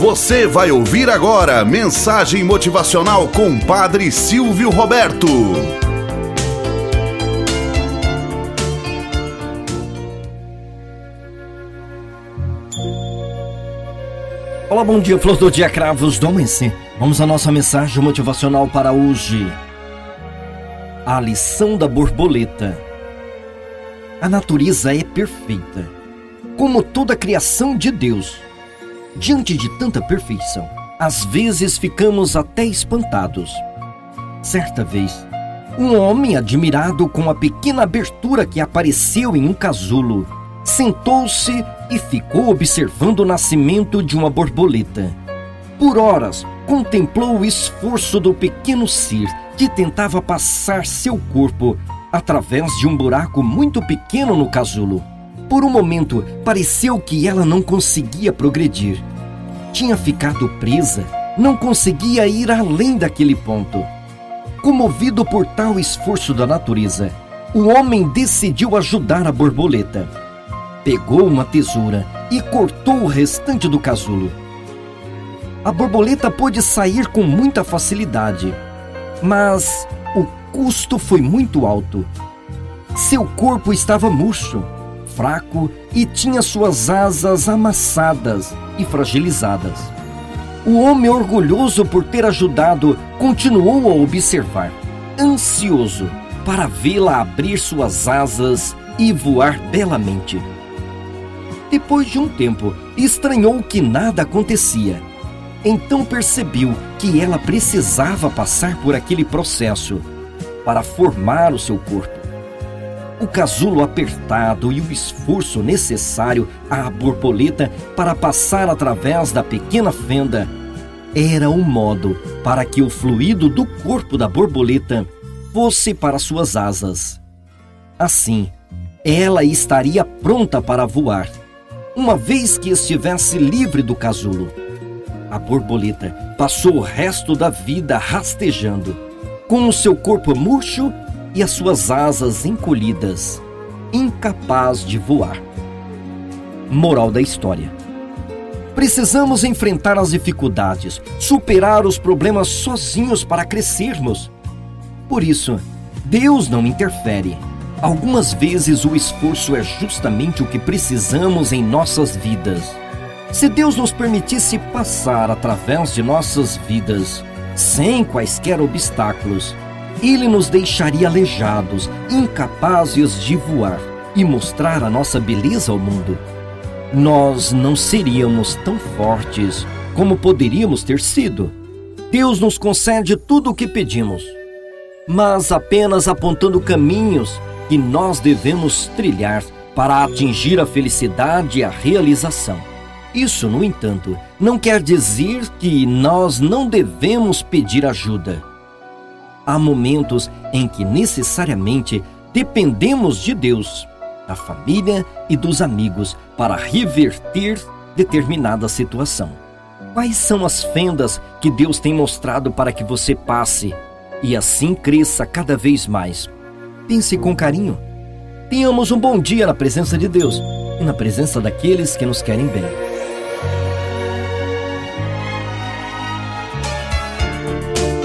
Você vai ouvir agora mensagem motivacional com Padre Silvio Roberto. Olá, bom dia, flor do dia, cravos do amanhecer. Vamos à nossa mensagem motivacional para hoje. A lição da borboleta. A natureza é perfeita, como toda a criação de Deus Diante de tanta perfeição, às vezes ficamos até espantados. Certa vez, um homem admirado com a pequena abertura que apareceu em um casulo sentou-se e ficou observando o nascimento de uma borboleta. Por horas, contemplou o esforço do pequeno ser que tentava passar seu corpo através de um buraco muito pequeno no casulo. Por um momento, pareceu que ela não conseguia progredir. Tinha ficado presa, não conseguia ir além daquele ponto. Comovido por tal esforço da natureza, o homem decidiu ajudar a borboleta. Pegou uma tesoura e cortou o restante do casulo. A borboleta pôde sair com muita facilidade, mas o custo foi muito alto. Seu corpo estava murcho fraco e tinha suas asas amassadas e fragilizadas. O homem, orgulhoso por ter ajudado, continuou a observar, ansioso para vê-la abrir suas asas e voar belamente. Depois de um tempo, estranhou que nada acontecia. Então percebeu que ela precisava passar por aquele processo para formar o seu corpo o casulo apertado e o esforço necessário à borboleta para passar através da pequena fenda era o modo para que o fluido do corpo da borboleta fosse para suas asas. Assim, ela estaria pronta para voar, uma vez que estivesse livre do casulo. A borboleta passou o resto da vida rastejando, com o seu corpo murcho e as suas asas encolhidas, incapaz de voar. Moral da história: Precisamos enfrentar as dificuldades, superar os problemas sozinhos para crescermos. Por isso, Deus não interfere. Algumas vezes o esforço é justamente o que precisamos em nossas vidas. Se Deus nos permitisse passar através de nossas vidas, sem quaisquer obstáculos, ele nos deixaria aleijados, incapazes de voar e mostrar a nossa beleza ao mundo. Nós não seríamos tão fortes como poderíamos ter sido. Deus nos concede tudo o que pedimos, mas apenas apontando caminhos que nós devemos trilhar para atingir a felicidade e a realização. Isso, no entanto, não quer dizer que nós não devemos pedir ajuda há momentos em que necessariamente dependemos de Deus, da família e dos amigos para reverter determinada situação. Quais são as fendas que Deus tem mostrado para que você passe e assim cresça cada vez mais? Pense com carinho. Tenhamos um bom dia na presença de Deus e na presença daqueles que nos querem bem.